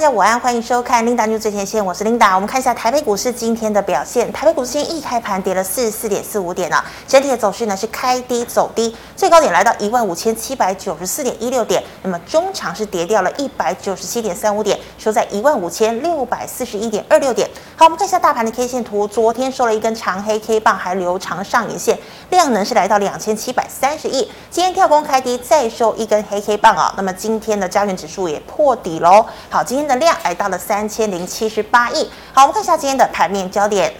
大家午安，欢迎收看 Linda News 最前线，我是 Linda。我们看一下台北股市今天的表现，台北股市今天一开盘跌了四十四点四五点呢，整体的走势呢是开低走低，最高点来到一万五千七百九十四点一六点，那么中场是跌掉了一百九十七点三五点，收在一万五千六百四十一点二六点。好，我们看一下大盘的 K 线图，昨天收了一根长黑 K 棒，还留长上影线，量能是来到两千七百三十亿，今天跳空开低，再收一根黑 K 棒啊，那么今天的加权指数也破底喽。好，今天的量来到了三千零七十八亿。好，我们看一下今天的盘面焦点。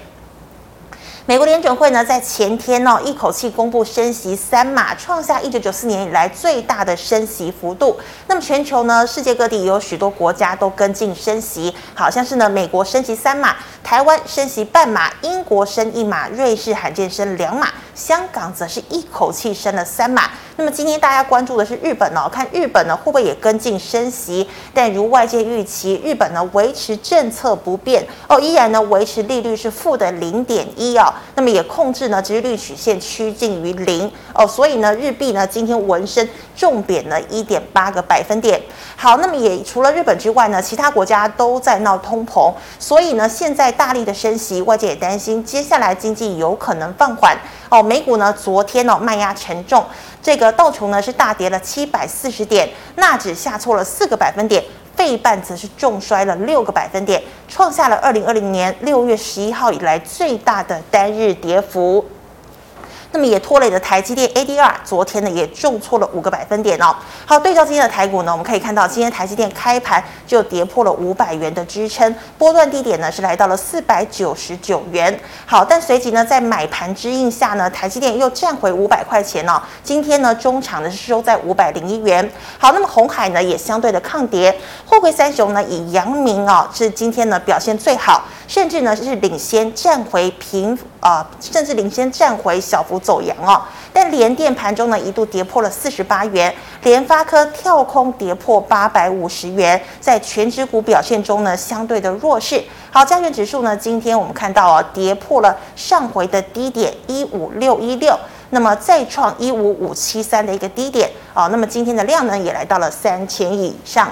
美国联准会呢，在前天呢，一口气公布升息三码，创下一九九四年以来最大的升息幅度。那么全球呢，世界各地也有许多国家都跟进升息，好像是呢，美国升息三码，台湾升息半码，英国升一码，瑞士罕见升两码，香港则是一口气升了三码。那么今天大家关注的是日本哦，看日本呢会不会也跟进升息？但如外界预期，日本呢维持政策不变哦，依然呢维持利率是负的零点一哦，那么也控制呢殖利率曲线趋近于零哦，所以呢日币呢今天闻声重贬了一点八个百分点。好，那么也除了日本之外呢，其他国家都在闹通膨，所以呢现在大力的升息，外界也担心接下来经济有可能放缓哦。美股呢昨天哦卖压沉重。这个道琼呢是大跌了七百四十点，纳指下挫了四个百分点，费半则是重摔了六个百分点，创下了二零二零年六月十一号以来最大的单日跌幅。那么也拖累了台积电 ADR，昨天呢也重挫了五个百分点哦。好，对照今天的台股呢，我们可以看到今天台积电开盘就跌破了五百元的支撑，波段低点呢是来到了四百九十九元。好，但随即呢在买盘支应下呢，台积电又站回五百块钱哦。今天呢中场呢是收在五百零一元。好，那么红海呢也相对的抗跌，货柜三雄呢以阳明哦是今天呢表现最好。甚至呢是领先站回平啊、甚至领先站回小幅走阳哦。但联电盘中呢一度跌破了四十八元，联发科跳空跌破八百五十元，在全指股表现中呢相对的弱势。好，加权指数呢今天我们看到哦跌破了上回的低点一五六一六，那么再创一五五七三的一个低点啊、哦。那么今天的量呢也来到了三千亿以上。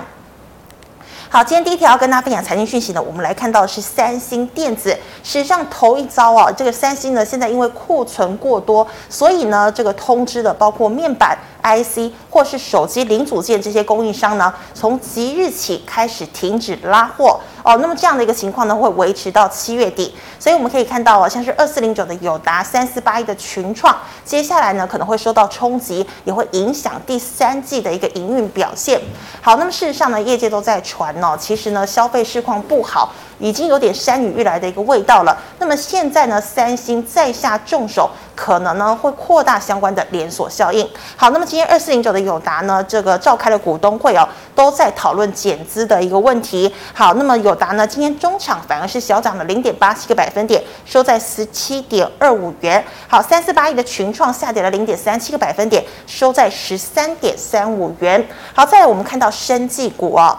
好，今天第一条要跟大家分享财经讯息呢，我们来看到的是三星电子史上头一遭啊，这个三星呢现在因为库存过多，所以呢这个通知的包括面板。IC 或是手机零组件这些供应商呢，从即日起开始停止拉货哦。那么这样的一个情况呢，会维持到七月底。所以我们可以看到啊，像是二四零九的友达、三四八一的群创，接下来呢可能会受到冲击，也会影响第三季的一个营运表现。好，那么事实上呢，业界都在传哦，其实呢消费市况不好。已经有点山雨欲来的一个味道了。那么现在呢，三星再下重手，可能呢会扩大相关的连锁效应。好，那么今天二四零九的友达呢，这个召开了股东会哦，都在讨论减资的一个问题。好，那么友达呢，今天中场反而是小涨了零点八七个百分点，收在十七点二五元。好，三四八亿的群创下跌了零点三七个百分点，收在十三点三五元。好，再来我们看到生技股哦。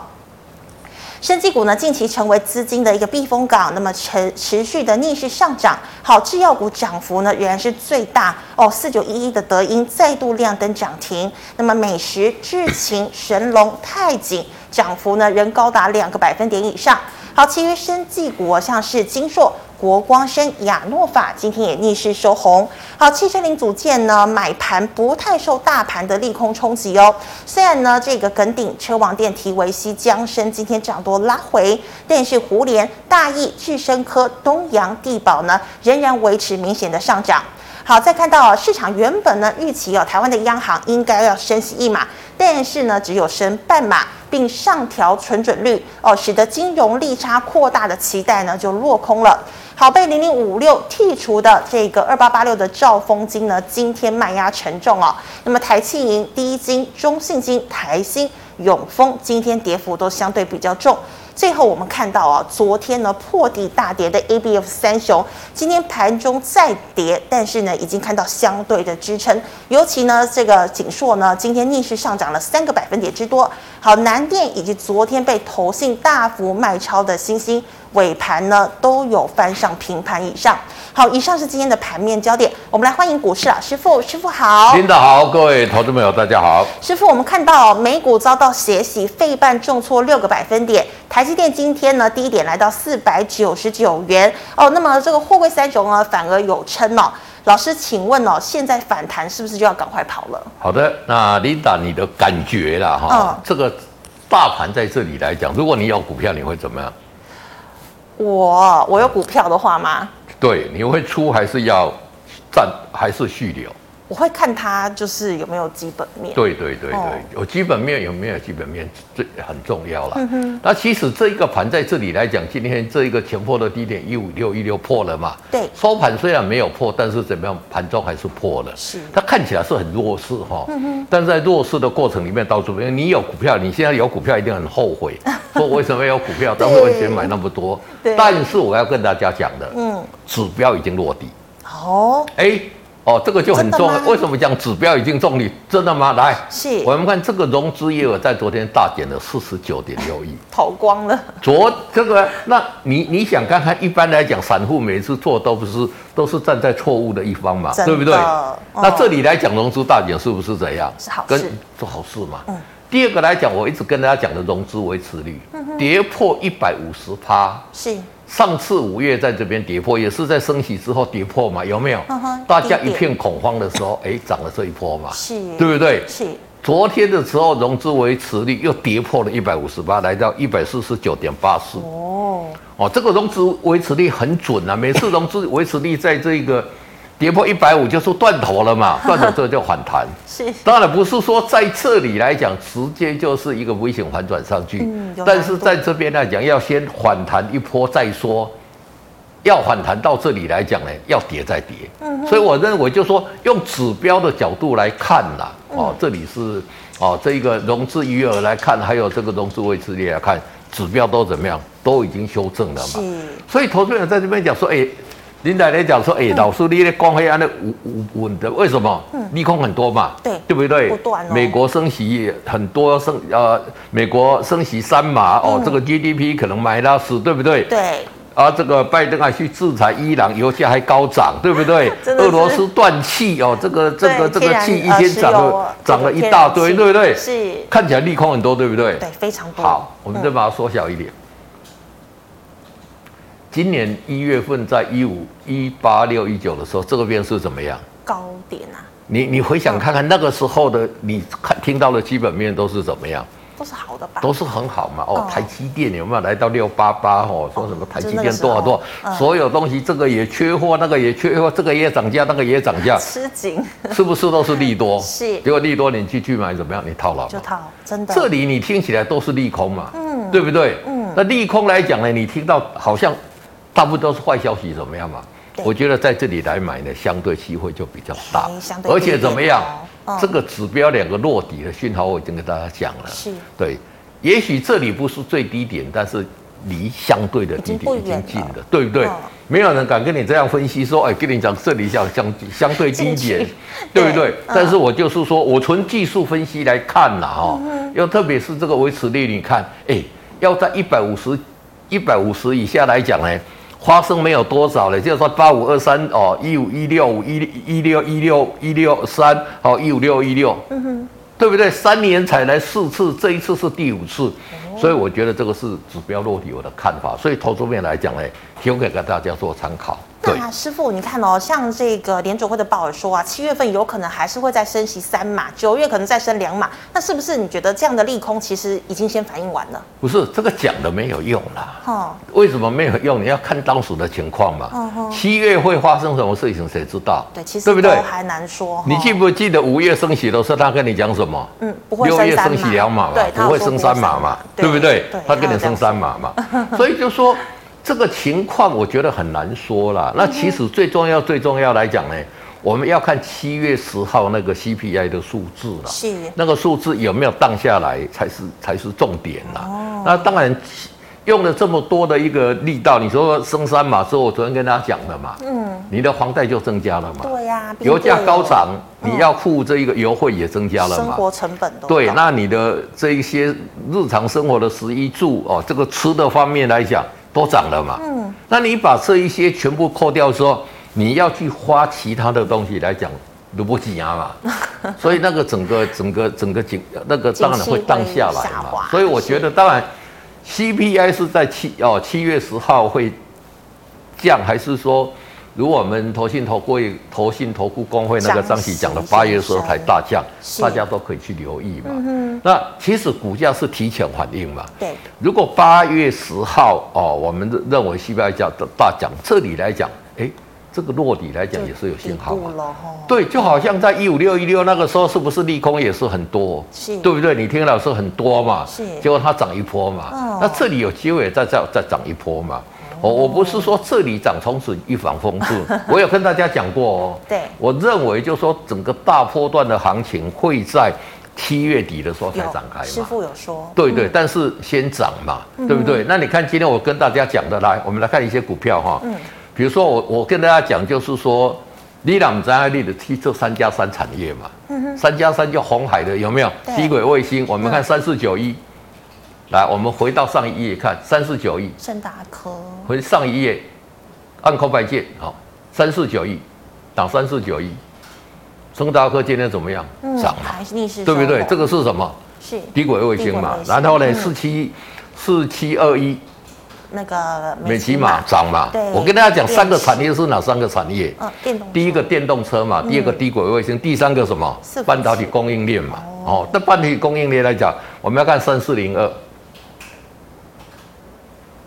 生技股呢，近期成为资金的一个避风港，那么持持续的逆势上涨。好，制药股涨幅呢仍然是最大哦，四九一一的德英再度亮灯涨停。那么美食、智勤、神龙、泰景涨幅呢仍高达两个百分点以上。好，其余生技股像是金硕。国光生、亚诺法今天也逆势收红。好，汽车零组件呢，买盘不太受大盘的利空冲击哦。虽然呢，这个耿鼎、车王电、提维西、江生今天涨多拉回，但是胡联、大益、智深科、东洋、地宝呢，仍然维持明显的上涨。好，再看到市场原本呢预期哦，台湾的央行应该要升息一码，但是呢，只有升半码，并上调存准率哦，使得金融利差扩大的期待呢就落空了。好，被零零五六剔除的这个二八八六的兆丰金呢，今天卖压沉重哦。那么台企银、第一金、中信金、台新、永丰今天跌幅都相对比较重。最后我们看到啊，昨天呢破底大跌的 ABF 三雄，今天盘中再跌，但是呢已经看到相对的支撑。尤其呢这个景硕呢，今天逆势上涨了三个百分点之多。好，南电以及昨天被投信大幅卖超的欣兴。尾盘呢都有翻上平盘以上。好，以上是今天的盘面焦点，我们来欢迎股市老师傅，师傅好。领导好，各位投资朋友大家好。师傅，我们看到美股遭到血洗，费半重挫六个百分点，台积电今天呢低点来到四百九十九元哦，那么这个货柜三雄呢反而有撑哦。老师，请问哦，现在反弹是不是就要赶快跑了？好的，那琳达，你的感觉啦哈，哦、这个大盘在这里来讲，如果你有股票，你会怎么样？我我有股票的话吗？对，你会出还是要站还是续留？我会看它就是有没有基本面。对对对对，哦、有基本面有没有基本面，这很重要了。嗯、哼那其实这一个盘在这里来讲，今天这一个前破的低点一五六一六破了嘛？对。收盘虽然没有破，但是怎么样，盘中还是破了。是。它看起来是很弱势哈，嗯、哼但在弱势的过程里面，到处因为你有股票，你现在有股票一定很后悔，说为什么有股票，当时为什么买那么多？对。但是我要跟大家讲的，嗯，指标已经落地。哦。哎。哦，这个就很重要。为什么讲指标已经中立？真的吗？来，是我们看这个融资业额在昨天大减了四十九点六亿，跑光了。昨这个，那你你想看看，一般来讲，散户每次做都不是都是站在错误的一方嘛，的对不对？哦、那这里来讲，融资大减是不是怎样？是好事，做好事嘛。嗯。第二个来讲，我一直跟大家讲的融资维持率，嗯、跌破一百五十趴，是。上次五月在这边跌破，也是在升息之后跌破嘛？有没有？嗯、大家一片恐慌的时候，哎，涨了这一波嘛？是，对不对？是。昨天的时候，融资维持率又跌破了一百五十八，来到一百四十九点八四。哦，哦，这个融资维持率很准啊！每次融资维持率在这个。跌破一百五就是断头了嘛，断头之后就反弹。是，当然不是说在这里来讲直接就是一个危险反转上去，嗯、但是在这边来讲要先反弹一波再说，要反弹到这里来讲呢，要跌再跌。嗯，所以我认为就说用指标的角度来看啦，哦，这里是哦这一个融资余额来看，还有这个融资维持率来看，指标都怎么样，都已经修正了嘛。是，所以投资人在这边讲说，哎。林奶奶讲说：“哎、欸，老师，你的光黑安的稳稳稳的，为什么？利空很多嘛，对，对不对？不断哦。美国升息很多升，呃，美国升息三码哦，这个 GDP 可能买拉死，对不对？对。啊，这个拜登还去制裁伊朗，油价还高涨，对不对？俄罗斯断气哦，这个这个这个气一天涨了涨了一大堆，对不对？是。看起来利空很多，对不对？对，非常多。好，我们再把它缩小一点。”今年一月份在一五一八六一九的时候，这个边是怎么样？高点啊！你你回想看看那个时候的，你看听到的基本面都是怎么样？都是好的吧？都是很好嘛。哦，台积电有没有来到六八八？哦，说什么台积电多少多少？所有东西这个也缺货，那个也缺货，这个也涨价，那个也涨价，吃紧，是不是都是利多？是。结果利多你去去买怎么样？你套牢就套，真的。这里你听起来都是利空嘛？嗯，对不对？嗯。那利空来讲呢，你听到好像。大部分都是坏消息，怎么样嘛？我觉得在这里来买呢，相对机会就比较大，而且怎么样？哦、这个指标两个落底的讯号，我已经跟大家讲了。是，对，也许这里不是最低点，但是离相对的低点已经近了，对不对？哦、没有人敢跟你这样分析说，哎，跟你讲这里叫相相对低点，对不对？但是我就是说我从技术分析来看呐，哈、嗯哼，又特别是这个维持率，你看，哎，要在一百五十一百五十以下来讲呢。花生没有多少了，就是说八五二三哦，一五一六五一一六一六一六三哦，一五六一六，嗯哼，对不对？三年才来四次，这一次是第五次，所以我觉得这个是指标落地我的看法。所以投资面来讲呢，提供给大家做参考。那师傅，你看哦，像这个联准会的鲍尔说啊，七月份有可能还是会再升息三码，九月可能再升两码。那是不是你觉得这样的利空其实已经先反应完了？不是，这个讲的没有用啦。哦，为什么没有用？你要看当时的情况嘛。嗯哼。七月会发生什么事情，谁知道？对，其实对不对？还难说。你记不记得五月升息的时候，他跟你讲什么？嗯，不会。六月升息两码嘛，对，不会升三码嘛，对不对？他跟你升三码嘛，所以就说。这个情况我觉得很难说了。那其实最重要、最重要来讲呢，我们要看七月十号那个 CPI 的数字了。是。那个数字有没有降下来才是才是重点啦。哦。那当然用了这么多的一个力道，你说升三码之后，我昨天跟大家讲的嘛。嗯。你的房贷就增加了嘛。对呀。油价高涨，你要付这一个油费也增加了嘛。生活成本都。对，那你的这一些日常生活的食衣住哦，这个吃的方面来讲。都涨了嘛。嗯，那你把这一些全部扣掉之后，你要去花其他的东西来讲，都不挤压嘛。所以那个整个整个整个景那个当然会荡下来嘛。所以我觉得当然，CPI 是在七哦七月十号会降，还是说？如果我们投信投顾投信投顾公会那个张喜讲的八月时候才大降，大家都可以去留意嘛。嗯、那其实股价是提前反应嘛。对。如果八月十号哦，我们认为 CPI 价的大降，这里来讲，哎，这个落底来讲也是有信号嘛。对，就好像在一五六一六那个时候，是不是利空也是很多？是。对不对？你听老师很多嘛。是。结果它涨一波嘛。哦。那这里有机会再再再涨一波嘛。我我不是说这里涨从此一帆风顺，我有跟大家讲过哦。对，我认为就是说整个大波段的行情会在七月底的时候才展开嘛。师傅有说。对对，但是先涨嘛，对不对？那你看今天我跟大家讲的，来，我们来看一些股票哈。嗯。比如说我我跟大家讲就是说，你两张爱立的去做三加三产业嘛。嗯。三加三就红海的有没有？低轨卫星，我们看三四九一。来，我们回到上一页看，三四九亿。升达科。回上一页，按空白键，好，三四九亿，涨三四九亿。升达科今天怎么样？涨、嗯、了，还是逆势，对不对？这个是什么？是低轨卫星嘛。然后呢，四七四七二一，那个美琪玛涨嘛。对。我跟大家讲，三个产业是哪三个产业？嗯，电动。第一个电动车嘛，第二个低轨卫星，嗯、第三个什么？半导体供应链嘛。哦。那半导体供应链来讲，我们要看三四零二。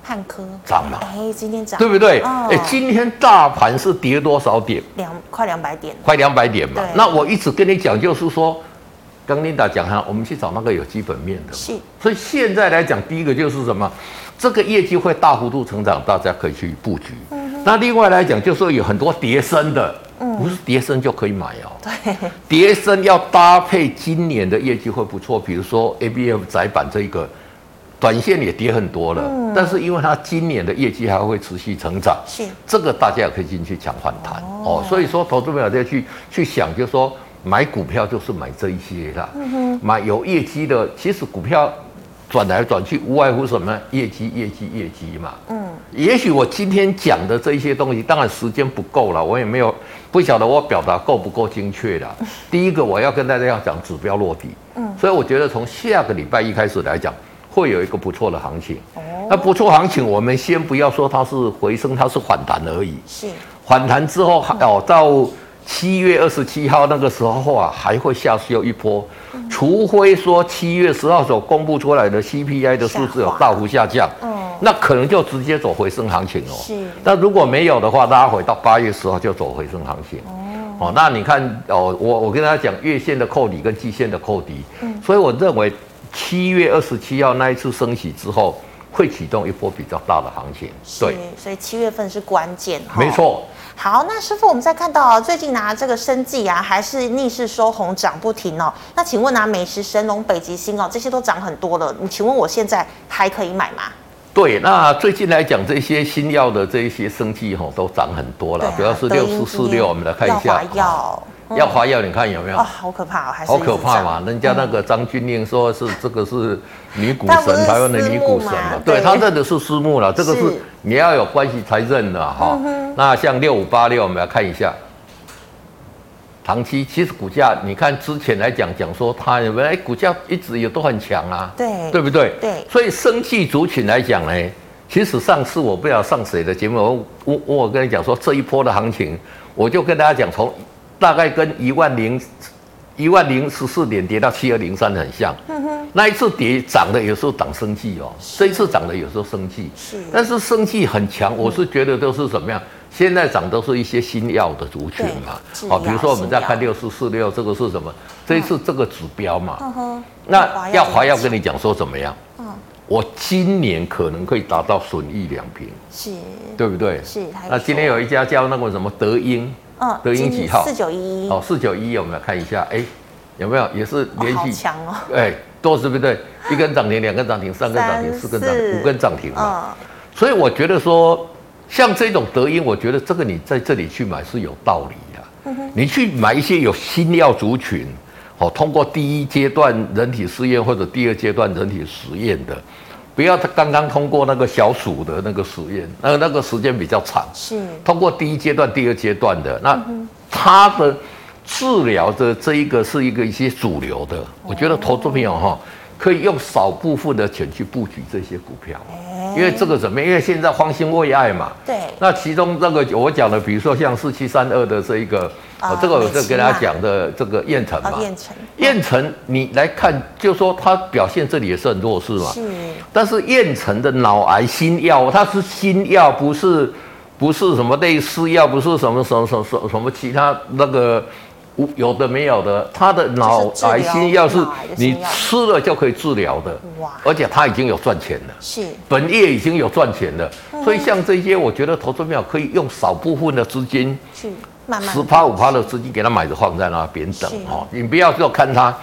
汉科涨了？哎，今天涨，对不对？哎、哦，今天大盘是跌多少点？两快两百点，快两百点嘛。那我一直跟你讲，就是说，刚 Linda 讲哈，我们去找那个有基本面的。是。所以现在来讲，第一个就是什么？这个业绩会大幅度成长，大家可以去布局。嗯、那另外来讲，就是说有很多跌升的，嗯、不是跌升就可以买哦。对。跌升要搭配今年的业绩会不错，比如说 ABF 窄板这一个。短线也跌很多了，嗯、但是因为它今年的业绩还会持续成长，是这个大家也可以进去抢反弹哦，哦。所以说，投资朋友再去去想，就是说买股票就是买这一些啦，嗯、哼买有业绩的。其实股票转来转去，无外乎什么业绩、业绩、业绩嘛。嗯，也许我今天讲的这一些东西，当然时间不够了，我也没有不晓得我表达够不够精确的。第一个，我要跟大家要讲指标落地，嗯，所以我觉得从下个礼拜一开始来讲。会有一个不错的行情，那不错行情，我们先不要说它是回升，它是反弹而已。是。反弹之后，哦，到七月二十七号那个时候啊，还会下修一波，除非说七月十号所公布出来的 CPI 的数字有大幅下降，嗯，那可能就直接走回升行情哦。是，那如果没有的话，拉回到八月十号就走回升行情。哦，那你看哦，我我跟大家讲月线的扣底跟季线的扣底，嗯，所以我认为。七月二十七号那一次升息之后，会启动一波比较大的行情。对，所以七月份是关键。没错。好，那师傅，我们再看到最近拿这个生技啊，还是逆势收红，涨不停哦。那请问拿美食、神龙、北极星哦，这些都涨很多了。你请问我现在还可以买吗？对，那最近来讲，这些新药的这一些生技吼都涨很多了，主要是六四四六，我们来看一下。药。要花药，你看有没有？哦，好可怕哦，还是好可怕嘛！人家那个张钧甯说是这个是女股神，台湾的女股神嘛。对，他认的是私募了，这个是你要有关系才认的哈。那像六五八六，我们来看一下，长期其实股价，你看之前来讲讲说它有没有？哎，股价一直也都很强啊，对，对不对？对。所以生技族群来讲呢，其实上次我不知道上谁的节目，我我我跟你讲说这一波的行情，我就跟大家讲从。大概跟一万零一万零十四点跌到七二零三很像，嗯哼，那一次跌涨的有时候涨生气哦，这一次涨的有时候生气，是，但是生气很强，我是觉得都是怎么样？现在涨都是一些新药的族群嘛，哦，比如说我们再看六四四六，这个是什么？这一次这个指标嘛，嗯，那要华药跟你讲说怎么样？嗯，我今年可能可以达到损益两平，是，对不对？是，那今天有一家叫那个什么德英。嗯，德英几号？四九一。哦，四九一，我们来看一下，哎，有没有也是连续强哦？哎，多是不对，一根涨停，两根涨停，三根涨停，四根涨停，五根涨停嘛。所以我觉得说，像这种德英，我觉得这个你在这里去买是有道理的。你去买一些有新药族群，哦，通过第一阶段人体试验或者第二阶段人体实验的，不要他刚刚通过那个小鼠的那个实验，那那个时间比较长，是。通过第一阶段、第二阶段的，那他的治疗的这一个是一个一些主流的，我觉得投资朋友哈可以用少部分的钱去布局这些股票，因为这个怎么样？因为现在方兴未艾嘛，对，那其中这个我讲的，比如说像四七三二的这一个。啊，这个我就跟大家讲的这个燕城嘛，燕城。燕城，你来看，就说它表现这里也是很弱势嘛。是。但是燕城的脑癌新药，它是新药，不是不是什么类似药，不是什么什么什么什么其他那个有的没有的，他的脑癌新药是你吃了就可以治疗的。哇。而且他已经有赚钱了。是。本业已经有赚钱了，所以像这些，我觉得投资票可以用少部分的资金去。十趴五趴的资金给他买着放在那边等哦，你不要就看它，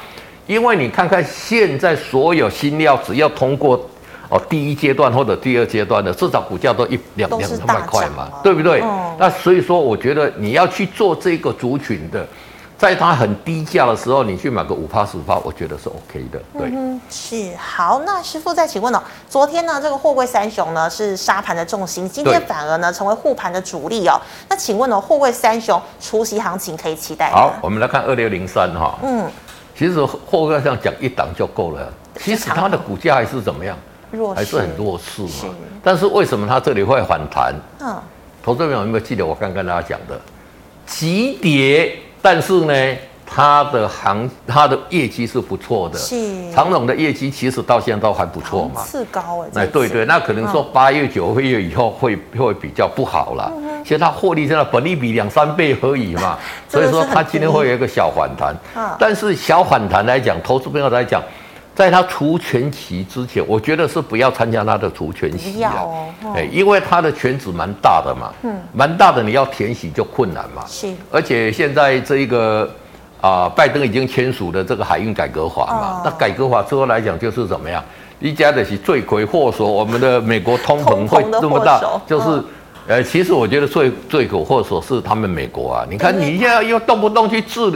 因为你看看现在所有新药只要通过哦第一阶段或者第二阶段的，至少股价都一两两两百块嘛，对不对？嗯、那所以说，我觉得你要去做这个族群的。在它很低价的时候，你去买个五趴十趴，我觉得是 OK 的。对，嗯，是好。那师傅再请问哦，昨天呢，这个货柜三雄呢是沙盘的重心，今天反而呢成为护盘的主力哦。那请问哦，货柜三雄除息行情可以期待？好，我们来看二六零三哈。嗯，其实货柜上讲一档就够了。其实它的股价还是怎么样？弱势，还是很弱势嘛。是。但是为什么它这里会反弹？嗯，投资朋友有没有记得我刚跟大家讲的急跌？但是呢，它的行，它的业绩是不错的。是长隆的业绩其实到现在都还不错嘛。是高哎。哎，对对，那可能说八月九个月以后会会比较不好了。嗯、其实它获利现在本利比两三倍而已嘛，所以说它今天会有一个小反弹。嗯、但是小反弹来讲，投资朋友来讲。在他除权期之前，我觉得是不要参加他的除权席啊，哎，因为他的权值蛮大的嘛，嗯，蛮大的，你要填息就困难嘛，是，而且现在这一个啊，拜登已经签署了这个海运改革法嘛，那改革法之后来讲就是怎么样？一家的是罪魁祸首，我们的美国通膨会这么大，就是，呃，其实我觉得罪罪魁祸首是他们美国啊，你看你现在又动不动去治。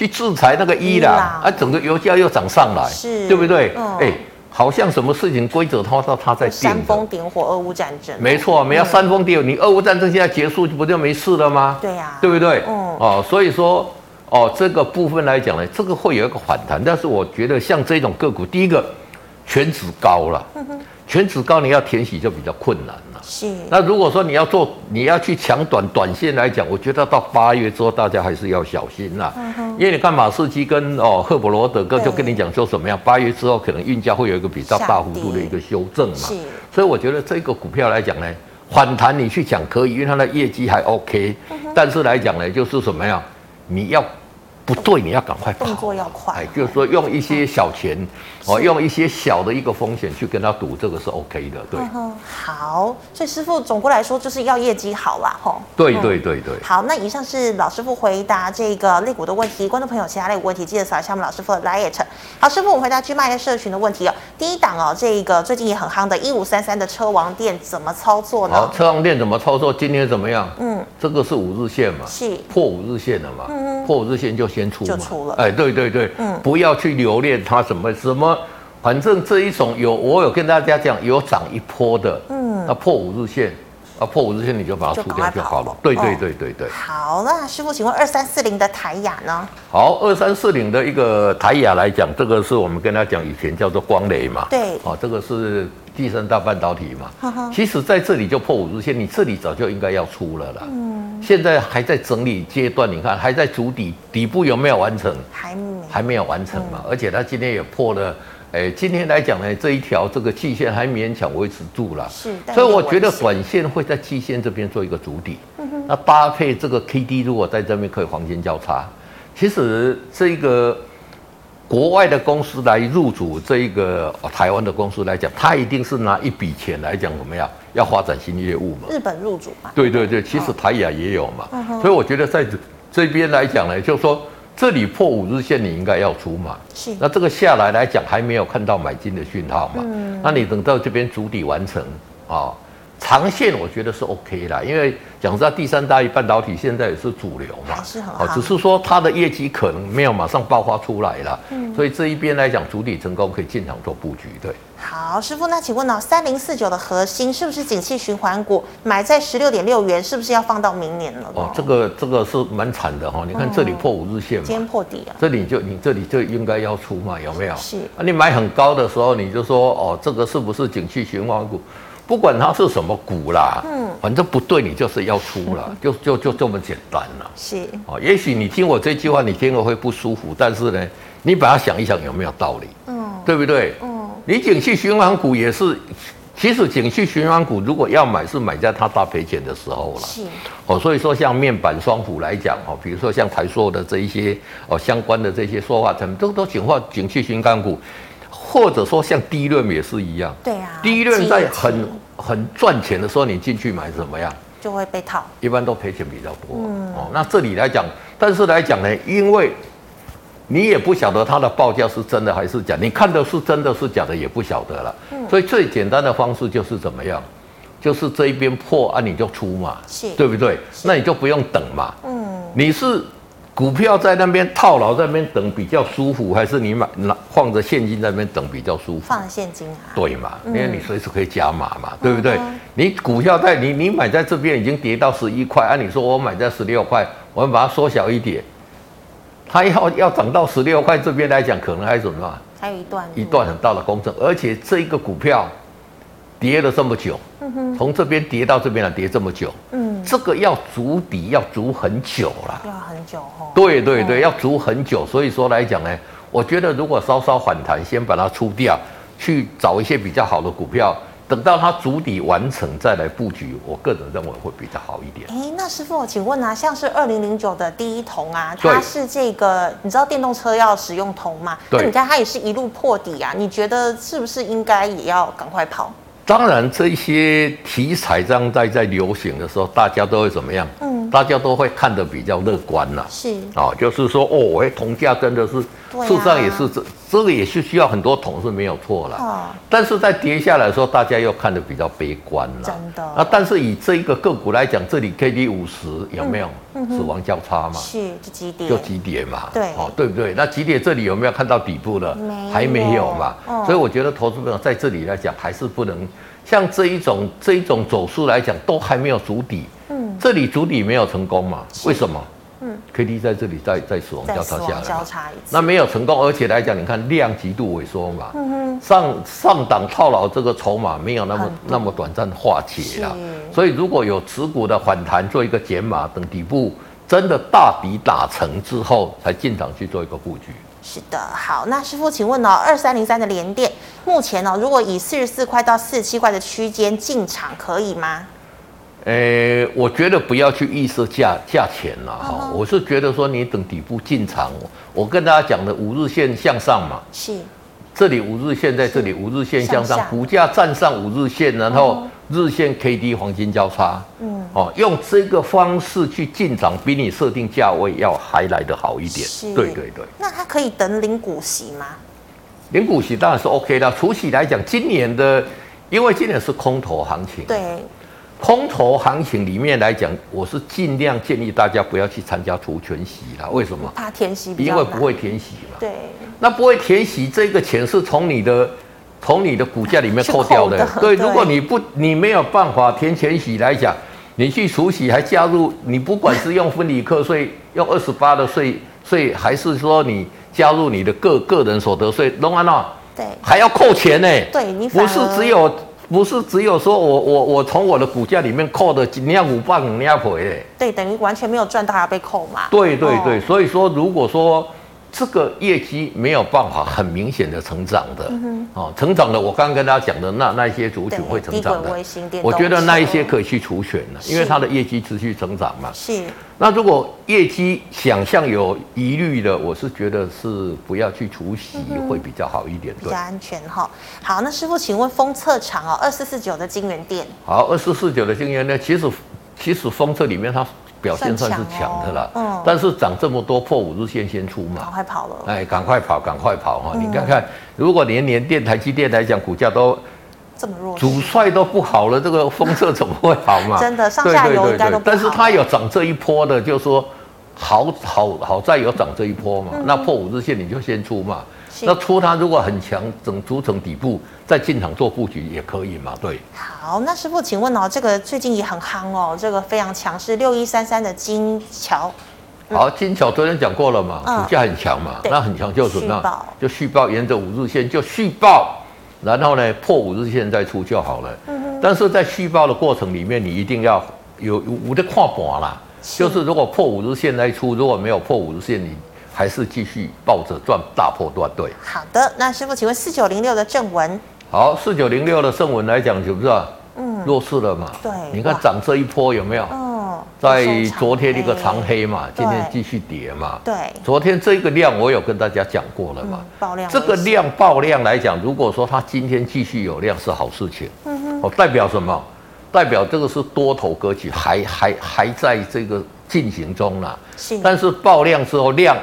去制裁那个伊朗，啊，整个油价又涨上来，是，对不对？哎、好像什么事情规则他说他在煽风点火，俄乌战争，没错，没要煽风点火，你俄乌战争现在结束不就没事了吗？对呀、啊，对不对？嗯，哦，所以说，哦，这个部分来讲呢，这个会有一个反弹，但是我觉得像这种个股，第一个全值高了。嗯权值高，你要填息就比较困难了。是。那如果说你要做，你要去抢短短线来讲，我觉得到八月之后，大家还是要小心啦。因为你看马士基跟哦赫伯罗德哥就跟你讲说什么样，八月之后可能运价会有一个比较大幅度的一个修正嘛。是。所以我觉得这个股票来讲呢，反弹你去抢可以，因为它的业绩还 OK。但是来讲呢，就是什么样，你要。不对，你要赶快跑，动作要快。哎，就是说用一些小钱，哦，用一些小的一个风险去跟他赌，这个是 OK 的，对。好，所以师傅总归来说就是要业绩好啦，吼。对对对对。好，那以上是老师傅回答这个肋骨的问题，观众朋友其他肋骨问题记得扫一下我们老师傅的 LINE。好，师傅，我们回答 GMoney 社群的问题哦。第一档哦，这个最近也很夯的一五三三的车王店怎么操作呢？好，车王店怎么操作？今天怎么样？嗯，这个是五日线嘛，是破五日线了嘛？嗯嗯，破五日线就先。先出嘛，哎，对对对，嗯，不要去留恋它什么什么，反正这一种有我有跟大家讲有涨一波的，嗯，那破五日线，啊破五日线你就把它出掉就好了，对对对对对。好，那师傅，请问二三四零的台雅呢？好，二三四零的一个台雅来讲，这个是我们跟他讲以前叫做光雷嘛，对，哦，这个是。第三大半导体嘛，呵呵。其实在这里就破五日线，你这里早就应该要出了啦。嗯，现在还在整理阶段，你看还在筑底，底部有没有完成？还没，还没有完成嘛。嗯、而且它今天也破了，哎、欸，今天来讲呢，这一条这个季线还勉强维持住了。是，所以我觉得短线会在季线这边做一个筑底。嗯、那搭配这个 K D，如果在这边可以黄金交叉，其实这个。国外的公司来入主这一个台湾的公司来讲，他一定是拿一笔钱来讲怎么样，要发展新业务嘛。日本入主嘛。对对对，其实台亚也有嘛。哦、所以我觉得在这这边来讲呢，就是说这里破五日线，你应该要出嘛。是。那这个下来来讲，还没有看到买进的讯号嘛。嗯。那你等到这边主底完成啊，长线我觉得是 OK 啦，因为讲实在，第三代半导体现在也是主流嘛，是很好，只是说它的业绩可能没有马上爆发出来了，嗯，所以这一边来讲，主体成功可以进场做布局，对。好，师傅，那请问呢、哦，三零四九的核心是不是景气循环股？买在十六点六元，是不是要放到明年了？哦，这个这个是蛮惨的哈、哦，你看这里破五日线嘛，今天破底啊，这里就你这里就应该要出嘛，有没有？是。啊，你买很高的时候，你就说哦，这个是不是景气循环股？不管它是什么股啦，嗯，反正不对，你就是要出了，就就就这么简单了。是。哦，也许你听我这句话，你听了会不舒服，但是呢，你把它想一想，有没有道理？嗯，对不对？嗯。你景气循环股也是，其实景气循环股如果要买，是买在它大赔钱的时候了。是哦，所以说像面板双虎来讲哦，比如说像台塑的这一些哦相关的这些塑化产品，都都简化景气循环股，或者说像低润也是一样。对啊，低润在很很赚钱的时候，你进去买怎么样？就会被套，一般都赔钱比较多。嗯哦，那这里来讲，但是来讲呢，因为。你也不晓得它的报价是真的还是假，你看的是真的是假的也不晓得了。嗯，所以最简单的方式就是怎么样，就是这一边破啊，你就出嘛，是，对不对？那你就不用等嘛。嗯，你是股票在那边套牢在那边等比较舒服，还是你买拿放着现金在那边等比较舒服？放现金啊。对嘛，因为你随时可以加码嘛，对不对？你股票在你你买在这边已经跌到十一块，按、啊、你说我买在十六块，我们把它缩小一点。它要要涨到十六块这边来讲，可能还是什么？还有一段一段很大的工程，而且这一个股票跌了这么久，嗯哼，从这边跌到这边来跌这么久，嗯，这个要筑底要筑很久了，要很久哦。对对对，要筑很久，所以说来讲呢，我觉得如果稍稍反弹，先把它出掉，去找一些比较好的股票。等到它主底完成再来布局，我个人认为会比较好一点。哎，那师傅，请问啊，像是二零零九的第一铜啊，它是这个，你知道电动车要使用铜嘛？对。那你看它也是一路破底啊，你觉得是不是应该也要赶快跑？当然，这些题材这样在在流行的时候，大家都会怎么样？嗯。大家都会看得比较乐观呐，是。啊，就是说哦，哎，铜价真的是，事实上也是这这个也是需要很多铜是没有错了，但是在跌下来的时候，大家又看得比较悲观了，真的。啊。但是以这一个个股来讲，这里 K D 五十有没有？死亡交叉嘛？是就几点，就几点嘛，对，哦，对不对？那几点这里有没有看到底部了？还没有嘛，所以我觉得投资朋友在这里来讲，还是不能像这一种这一种走势来讲，都还没有足底。嗯，这里主底没有成功嘛？为什么？嗯，K D 在这里再再死亡交叉下来，交叉一次，那没有成功，而且来讲，你看量极度萎缩嘛，嗯哼，上上档套牢这个筹码没有那么那么短暂化解了，所以如果有持股的反弹，做一个减码，等底部真的大底打成之后，才进场去做一个布局。是的，好，那师傅，请问呢、哦，二三零三的联电目前呢、哦，如果以四十四块到四十七块的区间进场可以吗？呃、欸，我觉得不要去预设价价钱了哈，我是觉得说你等底部进场，我跟大家讲的五日线向上嘛，是，这里五日线在这里五日线向上，股价站上五日线，然后日线 K D 黄金交叉，嗯，哦，用这个方式去进场，比你设定价位要还来得好一点，对对对。那它可以等领股息吗？领股息当然是 OK 的，除息来讲，今年的因为今年是空头行情，对。空头行情里面来讲，我是尽量建议大家不要去参加除权息啦。为什么？怕填息，因为不会填息嘛。对。那不会填息，这个钱是从你的从你的股价里面扣掉的。对，如果你不你没有办法填权息来讲，你去除息还加入，你不管是用分离课税，用二十八的税税，还是说你加入你的个个人所得税，弄完了，对，还要扣钱呢。对，你不是只有。不是只有说我我我从我的股价里面扣的你要五磅两回嘞，对，等于完全没有赚到，还要被扣嘛？对对对，哦、所以说如果说。这个业绩没有办法很明显的成长的，嗯、哦，成长的，我刚刚跟大家讲的那那一些族群会成长的，我觉得那一些可以去除权了，因为它的业绩持续成长嘛。是。那如果业绩想象有疑虑的，我是觉得是不要去除息会比较好一点，对，比较安全哈。好，那师傅，请问封测厂哦，二四四九的金源店。好，二四四九的金源呢，其实其实封测里面它。表现算是强的啦，嗯，但是涨这么多破五日线先出嘛，赶快跑了，哎，赶快跑，赶快跑哈！你看看，如果连连电、台积电来讲，股价都这么弱，主帅都不好了，这个风色怎么会好嘛？真的，上下游应该都。但是它有涨这一波的，就是说好好好在有涨这一波嘛。嗯、那破五日线你就先出嘛。那出它如果很强，整组成底部再进场做布局也可以嘛？对。好，那师傅，请问哦，这个最近也很夯哦，这个非常强势，六一三三的金桥。嗯、好，金桥昨天讲过了嘛，股价很强嘛，那很强就怎么样？就续报，沿着五日线就续报，然后呢破五日线再出就好了。嗯哼。但是在续报的过程里面，你一定要有有的看盘啦，就是如果破五日线再出，如果没有破五日线，你。还是继续抱着赚大破段，对。好的，那师傅，请问四九零六的正文？好，四九零六的正文来讲，是不是？嗯，弱势了嘛？对。你看涨这一波有没有？哦。在昨天一个长黑嘛，今天继续跌嘛。对。昨天这个量我有跟大家讲过了嘛？爆量。这个量爆量来讲，如果说它今天继续有量是好事情。嗯哼。哦，代表什么？代表这个是多头格局，还还还在这个进行中呢。是。但是爆量之后量。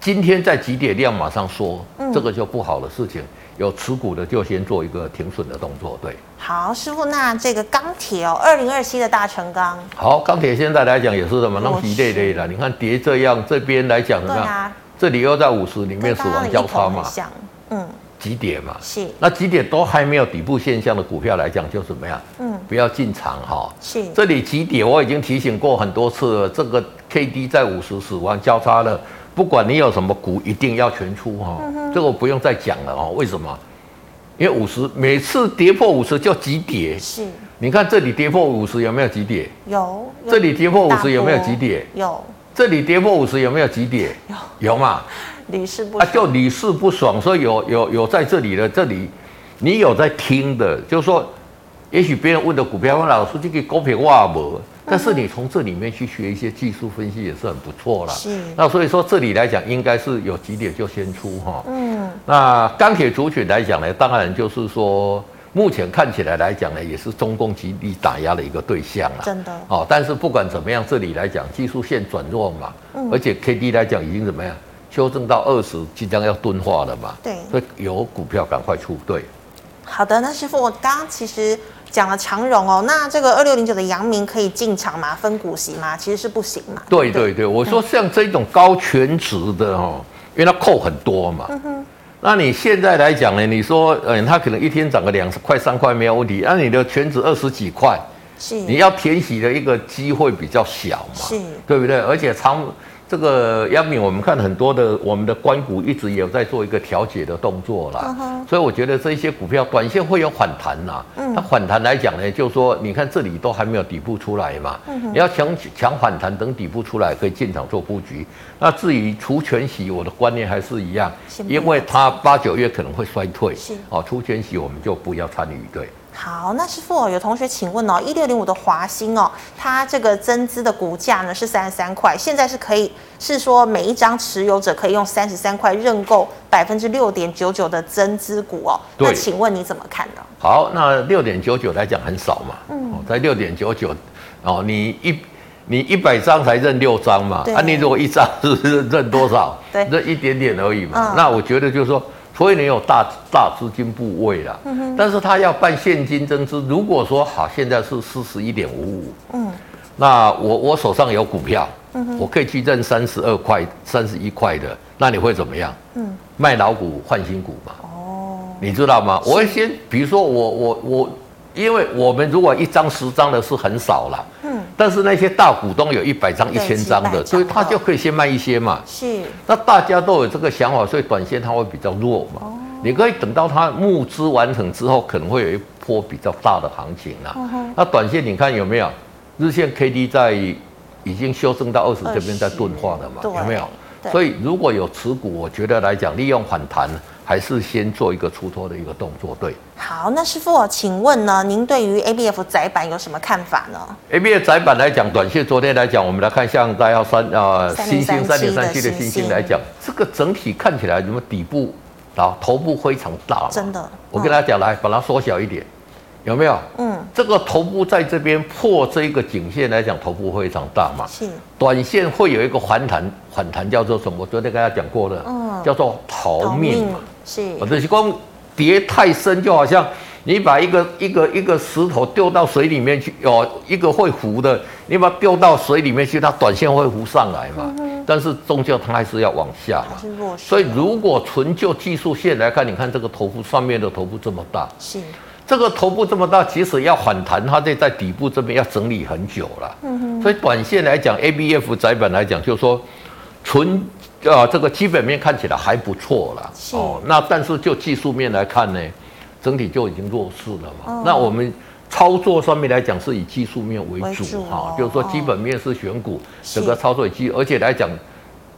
今天在几点量马上说，这个就不好的事情。有持股的就先做一个停损的动作。对，好，师傅，那这个钢铁哦，二零二七的大成钢。好，钢铁现在来讲也是什么，那么一类类的。你看跌这样，这边来讲怎么样？这里又在五十里面死亡交叉嘛，嗯，几点嘛，是。那几点都还没有底部现象的股票来讲，就怎么样？嗯，不要进场哈。是。这里几点，我已经提醒过很多次了，这个 K D 在五十死亡交叉了。不管你有什么股，一定要全出哈，这个我不用再讲了哦。为什么？因为五十每次跌破五十就急跌。是。你看这里跌破五十有没有急跌？有。这里跌破五十有没有急跌？有。这里跌破五十有没有急跌？有。有嘛？屡试不爽。啊，就屡试不爽，所以有有有在这里的这里，你有在听的，就是说，也许别人问的股票，问老师这个股票哇不？但是你从这里面去学一些技术分析也是很不错啦。是。那所以说这里来讲，应该是有几点就先出哈。嗯。那钢铁族群来讲呢，当然就是说，目前看起来来讲呢，也是中共极力打压的一个对象啊。真的。哦，但是不管怎么样，这里来讲技术线转弱嘛。嗯。而且 K D 来讲已经怎么样，修正到二十，即将要钝化了嘛。对。所以有股票赶快出对。好的，那师傅，我刚刚其实。讲了长荣哦，那这个二六零九的阳明可以进场吗？分股息吗？其实是不行嘛。对对对，我说像这种高全值的哦，因为它扣很多嘛。嗯哼。那你现在来讲呢？你说，嗯，它可能一天涨个两块三块没有问题，那你的全值二十几块，是你要填息的一个机会比较小嘛？是，对不对？而且长。这个阳明，我们看很多的我们的关股一直也有在做一个调节的动作啦，uh. 所以我觉得这些股票短线会有反弹呐。嗯，它反弹来讲呢，就是说你看这里都还没有底部出来嘛，嗯、你要强强反弹，等底部出来可以进场做布局。那至于除权息，我的观念还是一样，因为它八九月可能会衰退，是哦，除权息我们就不要参与对。好，那师傅有同学请问哦，一六零五的华兴哦，它这个增资的股价呢是三十三块，现在是可以是说每一张持有者可以用三十三块认购百分之六点九九的增资股哦。对那请问你怎么看呢？好，那六点九九来讲很少嘛，嗯，在六点九九哦，你一你一百张才认六张嘛，对啊，你如果一张是认多少？对，认一点点而已嘛。嗯、那我觉得就是说。所以你有大大资金部位了，嗯、但是他要办现金增资。如果说好，现在是四十一点五五，嗯，那我我手上有股票，嗯、哼我可以去认三十二块、三十一块的，那你会怎么样？嗯，卖老股换新股嘛？哦，你知道吗？我会先，比如说我我我，因为我们如果一张十张的是很少了。但是那些大股东有一百张、一千张的，所以他就可以先卖一些嘛。是。那大家都有这个想法，所以短线它会比较弱嘛。哦。你可以等到它募资完成之后，可能会有一波比较大的行情啦。嗯哼。那短线你看有没有？日线 K D 在已经修正到二十这边在钝化了嘛？有没有？所以如果有持股，我觉得来讲利用反弹。还是先做一个出脱的一个动作，对。好，那师傅，请问呢，您对于 A B F 载板有什么看法呢？A B F 载板来讲，短线昨天来讲，我们来看像大幺三呃，星星三点三七的星星来讲，这个整体看起来什么底部啊，头部非常大，真的。我跟大家讲，来把它缩小一点。有没有？嗯，这个头部在这边破这一个颈线来讲，头部非常大嘛。是。短线会有一个反弹，反弹叫做什么？我昨天跟大家讲过的，嗯，叫做逃命嘛。是。我就是说跌太深，就好像你把一个一个一个石头丢到水里面去，哦，一个会浮的，你把它丢到水里面去，它短线会浮上来嘛。嗯、但是终究它还是要往下嘛。所以如果纯就技术线来看，你看这个头部上面的头部这么大，是这个头部这么大，即使要反弹，它得在底部这边要整理很久了。嗯哼。所以短线来讲，A B F 窄板来讲，就是说纯啊这个基本面看起来还不错啦。哦，那但是就技术面来看呢？整体就已经弱势了嘛？哦、那我们操作上面来讲是以技术面为主哈，哦、就是说基本面是选股，是整个操作以及而且来讲，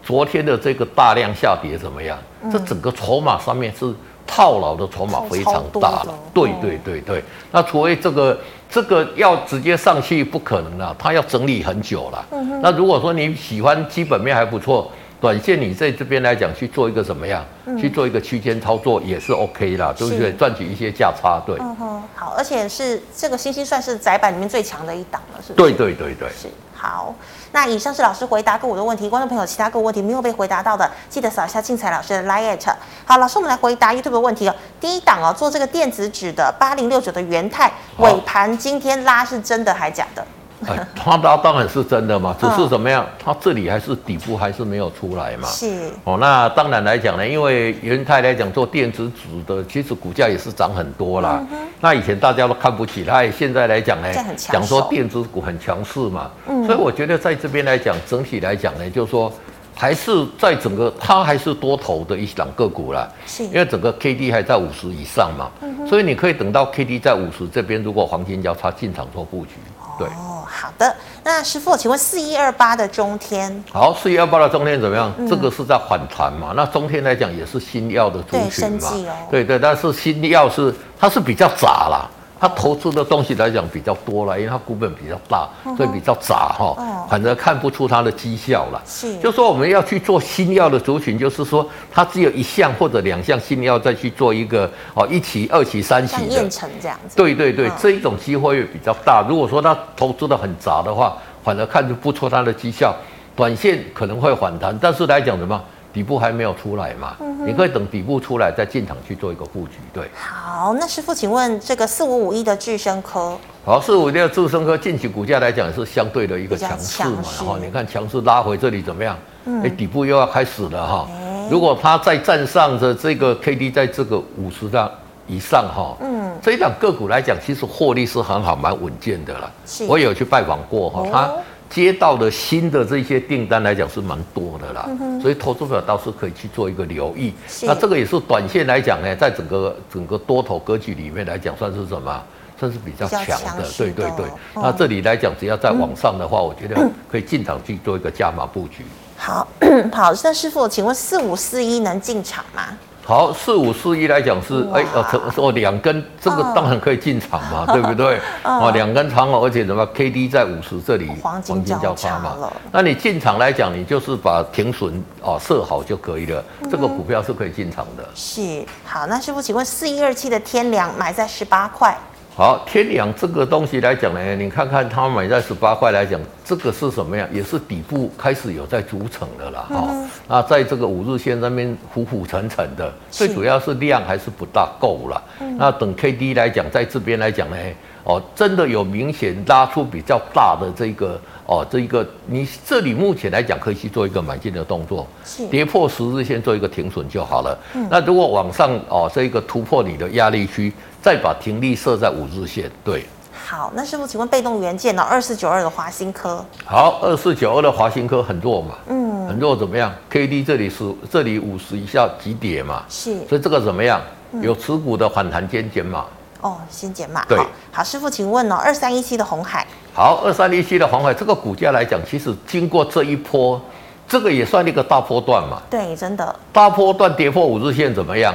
昨天的这个大量下跌怎么样？嗯、这整个筹码上面是套牢的筹码非常大了。对对对对，那除非这个这个要直接上去不可能了，它要整理很久了。嗯、那如果说你喜欢基本面还不错。短线你在这边来讲去做一个什么样？嗯、去做一个区间操作也是 OK 啦，对不对？赚取一些价差，对。嗯哼，好，而且是这个星星算是窄板里面最强的一档了，是不是？对对对对。是好，那以上是老师回答过我的问题，观众朋友其他个问题没有被回答到的，记得扫一下静彩老师的 LINE。好，老师我们来回答 YouTube 的问题哦。第一档哦，做这个电子纸的八零六九的元泰尾盘今天拉是真的还假的？哎，它它当然是真的嘛，只是怎么样，它这里还是底部还是没有出来嘛。是哦，那当然来讲呢，因为元泰来讲做电子纸的，其实股价也是涨很多啦。嗯、那以前大家都看不起它，现在来讲呢，讲说电子股很强势嘛。嗯、所以我觉得在这边来讲，整体来讲呢，就是说还是在整个它还是多头的一档个股啦。是，因为整个 K D 还在五十以上嘛。嗯、哼所以你可以等到 K D 在五十这边，如果黄金交叉进场做布局。对哦，好的。那师傅，请问四一二八的中天，好，四一二八的中天怎么样？嗯、这个是在反弹嘛？那中天来讲也是新药的族群嘛？对，哦、对对，但是新药是它是比较杂啦。他投资的东西来讲比较多了，因为他股本比较大，所以比较杂哈，反正看不出它的绩效了。是，就说我们要去做新药的族群，就是说它只有一项或者两项新药再去做一个哦一期、二期、三期的验成这样子。对对对，这一种机会比较大。如果说它投资的很杂的话，反而看不出它的绩效，短线可能会反弹，但是来讲什么？底部还没有出来嘛？嗯、你可以等底部出来再进场去做一个布局。对，好，那师傅，请问这个四五五一的智深科，好，四五五一的智深科近期股价来讲也是相对的一个强势嘛。然后你看强势拉回这里怎么样？哎、嗯欸，底部又要开始了哈。欸、如果它再站上的这个 K D 在这个五十上以上哈，嗯，这一档个股来讲，其实获利是很好，蛮稳健的了。我也有去拜访过哈，它。哦接到的新的这些订单来讲是蛮多的啦，嗯、所以投资者倒是可以去做一个留意。那这个也是短线来讲呢，在整个整个多头格局里面来讲，算是什么？算是比较强的。对对对。嗯、那这里来讲，只要再往上的话，嗯、我觉得可以进场去做一个加码布局。好，好，那师傅，请问四五四一能进场吗？好，四五四一来讲是，哎哇，哦，哦，两根，这个当然可以进场嘛，哦、对不对？哦，两根长哦，而且什么，K D 在五十这里，黄金交叉嘛，那你进场来讲，你就是把停损哦设好就可以了，嗯、这个股票是可以进场的。是，好，那师傅，请问四一二七的天良买在十八块。好，天阳这个东西来讲呢，你看看它买在十八块来讲，这个是什么呀？也是底部开始有在组成的了哈。嗯、那在这个五日线上面浮浮沉沉的，最主要是量还是不大够了。嗯、那等 K D 来讲，在这边来讲呢，哦，真的有明显拉出比较大的这个哦，这一个你这里目前来讲可以去做一个买进的动作，是跌破十日线做一个停损就好了。嗯、那如果往上哦，这一个突破你的压力区。再把停利设在五日线，对。好，那师傅，请问被动元件呢？二四九二的华新科。好，二四九二的华新科很弱嘛？嗯，很弱怎么样？K D 这里是这里五十以下急跌嘛？是。所以这个怎么样？有持股的反弹先减码。哦，先减码。对。好，师傅，请问哦，二三一七的红海。好，二三一七的红海，这个股价来讲，其实经过这一波，这个也算一个大波段嘛？对，真的。大波段跌破五日线怎么样？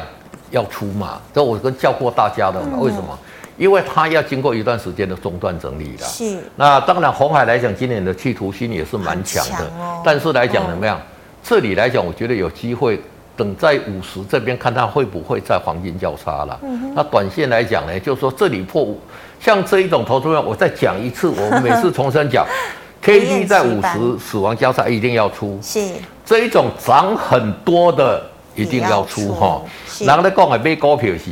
要出嘛？这我跟教过大家的嘛？为什么？因为它要经过一段时间的中断整理了。是。那当然，红海来讲，今年的企图心也是蛮强的。哦、但是来讲怎么样？嗯、这里来讲，我觉得有机会等在五十这边看它会不会在黄金交叉了。嗯、那短线来讲呢，就是说这里破五，像这一种投资量，我再讲一次，我们每次重申讲，K D 在五十死亡交叉一定要出。是。这一种涨很多的。一定要出哈，然后呢，讲的买股票是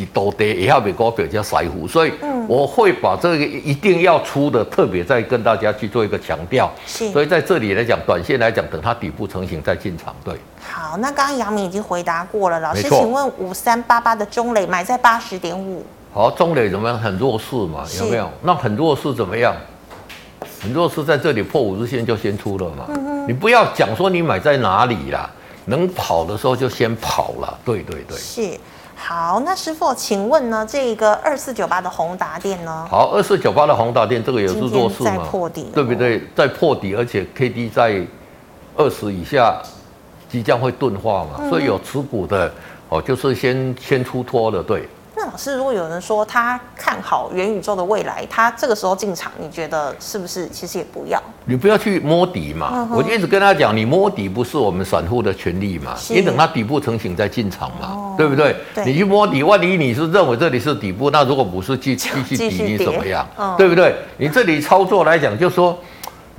是多跌，也要比股票叫财富，所以我会把这个一定要出的特别再跟大家去做一个强调。是，所以在这里来讲，短线来讲，等它底部成型再进场。对，好，那刚刚杨明已经回答过了，老师，请问五三八八的中磊买在八十点五，好，中磊怎么样？很弱势嘛，有没有？那很弱势怎么样？很弱势在这里破五日线就先出了嘛，嗯、你不要讲说你买在哪里啦，能跑的时候就先跑了。对对对，是。好，那师傅，请问呢，这个二四九八的宏达电呢？好，二四九八的宏达电，这个也是弱势嘛？破底，对不对？在破底，而且 K D 在二十以下，即将会钝化嘛，嗯、所以有持股的哦，就是先先出脱了，对。那老师，如果有人说他看好元宇宙的未来，他这个时候进场，你觉得是不是？其实也不要，你不要去摸底嘛。嗯、我就一直跟他讲，你摸底不是我们散户的权利嘛。是你等它底部成型再进场嘛，哦、对不对？对你去摸底，万一你是认为这里是底部，那如果不是继继续底，你怎么样？嗯、对不对？你这里操作来讲，就说。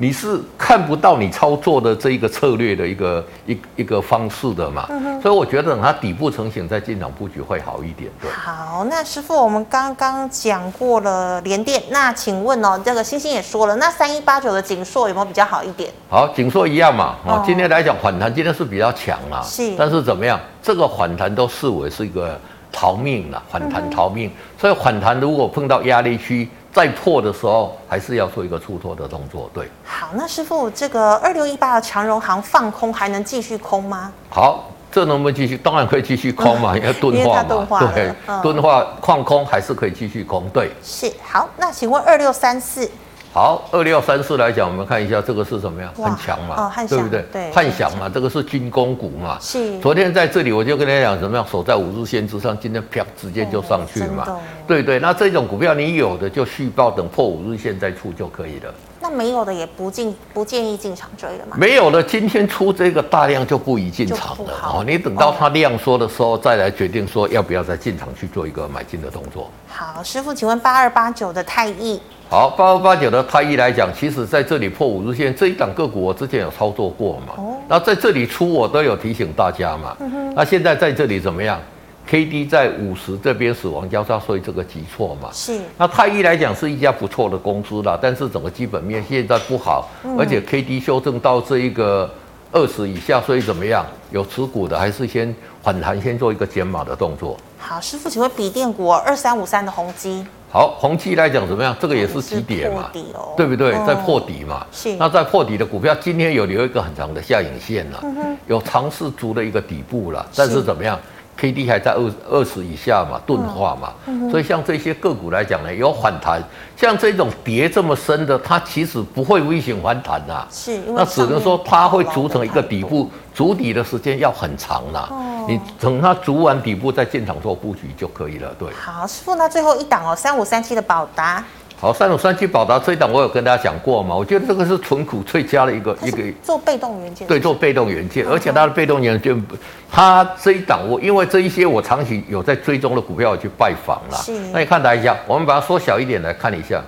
你是看不到你操作的这一个策略的一个一一个方式的嘛，嗯、所以我觉得等它底部成型再进场布局会好一点。对，好，那师傅，我们刚刚讲过了联电，那请问哦，这个星星也说了，那三一八九的景硕有没有比较好一点？好，景硕一样嘛，哦，今天来讲反弹，今天是比较强啦，是，但是怎么样？这个反弹都视为是一个逃命了，反弹逃命，嗯、所以反弹如果碰到压力区。再破的时候，还是要做一个出脱的动作。对，好，那师傅，这个二六一八的长荣行放空还能继续空吗？好，这能不能继续？当然可以继续空嘛，因为钝化嘛，对，钝化放空还是可以继续空。对，是好。那请问二六三四。好，二六三四来讲，我们看一下这个是什么呀？很强嘛，哦、对不对？对，汉翔嘛，这个是军工股嘛。是。昨天在这里我就跟大家讲，怎么样守在五日线之上，今天啪直接就上去嘛。哦、对对，那这种股票你有的就续报，等破五日线再出就可以了。那没有的也不进，不建议进场追了嘛？没有的，今天出这个大量就不宜进场了哦。你等到它量缩的时候再来决定说要不要再进场去做一个买进的动作。好，师傅，请问八二八九的太毅。好，八二八九的太一来讲，其实在这里破五日线这一档个股，我之前有操作过嘛。哦。那在这里出，我都有提醒大家嘛。嗯哼。那现在在这里怎么样？K D 在五十这边死亡交叉，所以这个急挫嘛。是。那太一来讲是一家不错的公司啦，但是整个基本面现在不好，嗯、而且 K D 修正到这一个二十以下，所以怎么样？有持股的还是先反弹，先做一个减码的动作。好，师傅，请问笔电股二三五三的宏碁。好，宏碁来讲怎么样？这个也是起点嘛，哦、对不对？在破底嘛。是。那在破底的股票，今天有留一个很长的下影线了，嗯、有尝试足的一个底部了，但是怎么样？K D 还在二二十以下嘛，钝化嘛。嗯、所以像这些个股来讲呢，有反弹。像这种跌这么深的，它其实不会 V 型反弹呐。是。那只能说它会组成一个底部，筑底的时间要很长了。哦你等它筑完底部再进场做布局就可以了。对，好，师傅，那最后一档哦，三五三七的宝达。好，三五三七宝达这一档我有跟大家讲过嘛，我觉得这个是存股最佳的一个一个做被动元件。对，做被动元件，而且它的被动元件，它这一档我因为这一些我长期有在追踪的股票我去拜访了。是。那你看一下，我们把它缩小一点来看一下，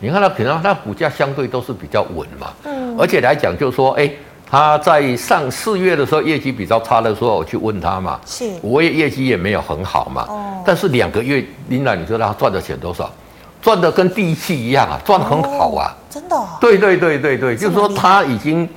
你看它可能它股价相对都是比较稳嘛。嗯。而且来讲就是说，哎。他在上四月的时候业绩比较差的时候，我去问他嘛，是我也业绩也没有很好嘛，哦，但是两个月，琳达，你知道他赚的钱多少？赚的跟第一期一样啊，赚很好啊，哦、真的、哦？对对对对对，就是说他已经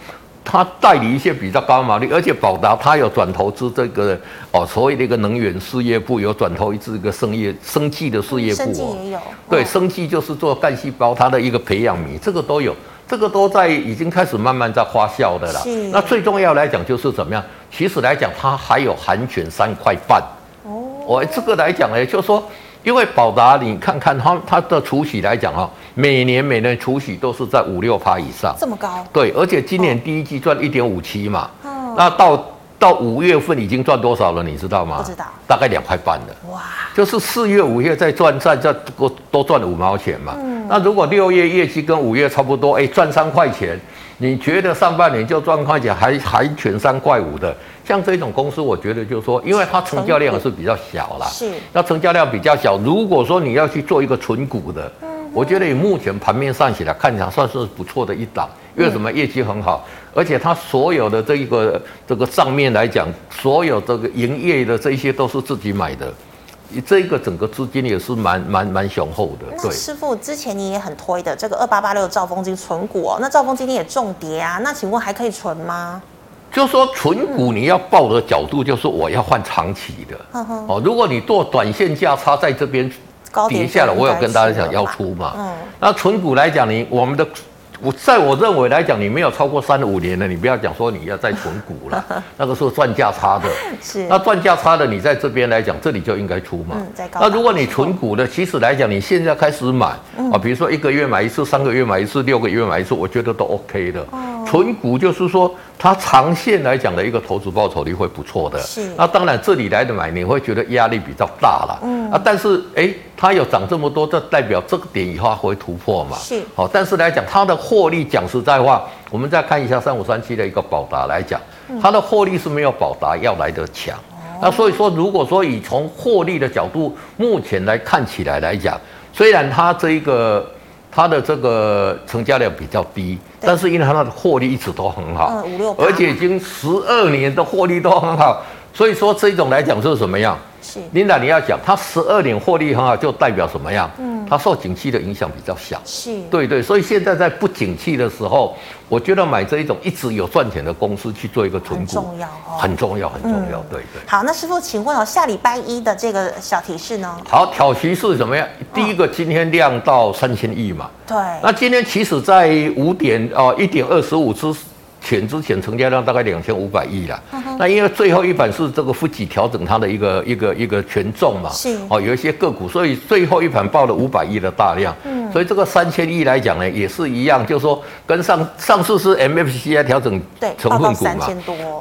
他代理一些比较高毛利，而且宝达他有转投资这个哦，所谓的一个能源事业部有转投资一个生业生技的事业部哦，也有，对，生技就是做干细胞，它的一个培养皿，这个都有。这个都在已经开始慢慢在发酵的了。那最重要来讲就是怎么样？其实来讲，它还有含权三块半。哦。我这个来讲呢，就是说，因为宝达，你看看它它的除息来讲哈，每年每年除息都是在五六趴以上。这么高？对，而且今年第一季赚一点五七嘛。哦。那到到五月份已经赚多少了？你知道吗？不知道。大概两块半了。哇。就是四月、五月再赚再再多多赚了五毛钱嘛。嗯。那如果六月业绩跟五月差不多，哎，赚三块钱，你觉得上半年就赚块钱，还还全三块五的，像这种公司，我觉得就是说，因为它成交量是比较小啦，是，那成交量比较小，如果说你要去做一个纯股的，嗯，我觉得以目前盘面上起来看起来算是不错的一档，因为什么业绩很好，而且它所有的这一个这个账面来讲，所有这个营业的这些都是自己买的。这个整个资金也是蛮蛮蛮雄厚的。对，师傅之前你也很推的这个二八八六兆丰金存股哦，那兆丰今天也重跌啊，那请问还可以存吗？就说存股你要抱的角度就是我要换长期的，嗯、哦，如果你做短线价差在这边跌下来，我有跟大家讲要出嘛，嗯，那存股来讲，你我们的。我在我认为来讲，你没有超过三五年的，你不要讲说你要再存股了，那个是赚价差的。是。那赚价差的，你在这边来讲，这里就应该出嘛。嗯。那如果你存股的，其实来讲，你现在开始买啊，比如说一个月买一次，三个月买一次，六个月买一次，我觉得都 OK 的。哦。存股就是说，它长线来讲的一个投资报酬率会不错的。是。那当然这里来的买，你会觉得压力比较大了。嗯。啊，但是哎。它有涨这么多，这代表这个点以后会突破嘛？是。好，但是来讲，它的获利讲实在话，我们再看一下三五三七的一个宝达来讲，它的获利是没有宝达要来的强。那所以说，如果说以从获利的角度，目前来看起来来讲，虽然它这一个它的这个成交量比较低，但是因为它的获利一直都很好，五六，而且已经十二年的获利都很好，所以说这种来讲是什么样？是，琳达，你要讲，它十二年获利很好，就代表什么样？嗯，它受景气的影响比较小。是，对对，所以现在在不景气的时候，我觉得买这一种一直有赚钱的公司去做一个存股，很重要哦，很重要，很重要。对对。好，那师傅，请问哦，下礼拜一的这个小提示呢？好，挑提示怎么样？第一个，今天量到三千亿嘛。对。那今天其实在五点哦，一点二十五之。前之前成交量大概两千五百亿了，那因为最后一版是这个富集调整它的一个一个一个权重嘛，是。哦，有一些个股，所以最后一盘报了五百亿的大量，嗯，所以这个三千亿来讲呢，也是一样，就是说跟上上次是 MFCI 调整成分股嘛，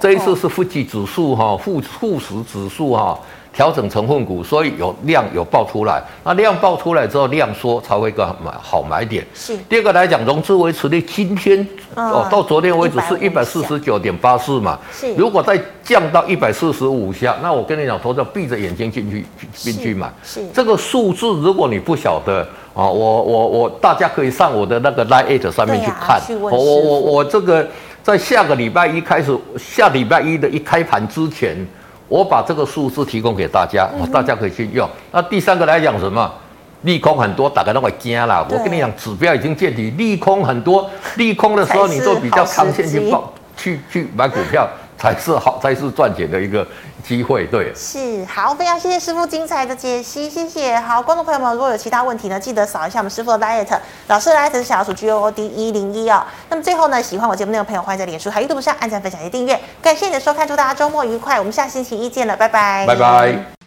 这一次是富集指数哈，富富时指数哈。调整成分股，所以有量有爆出来，那量爆出来之后，量缩才会一个买好买点。是。第二个来讲，融资维持率今天哦，到昨天为止是一百四十九点八四嘛。是。如果再降到一百四十五下，那我跟你讲，投资闭着眼睛进去进去买。是。这个数字，如果你不晓得啊，我我我，大家可以上我的那个 Line@ 上面去看。我我我我这个在下个礼拜一开始，下礼拜一的一开盘之前。我把这个数字提供给大家，嗯、大家可以去用。那第三个来讲什么？利空很多，大家都会惊啦。我跟你讲，指标已经见底，利空很多，利空的时候你都比较长线去报，去去买股票。才是好，才是赚钱的一个机会，对。是好，非常谢谢师傅精彩的解析，谢谢。好，观众朋友们，如果有其他问题呢，记得扫一下我们师傅的 liet，老师的 liet 是小老鼠 G O O D 一零一哦。那么最后呢，喜欢我节目内容的朋友，欢迎在脸书还有 YouTube 上按赞、分享及订阅。感谢你的收看，祝大家周末愉快，我们下星期一见了，拜拜。拜拜。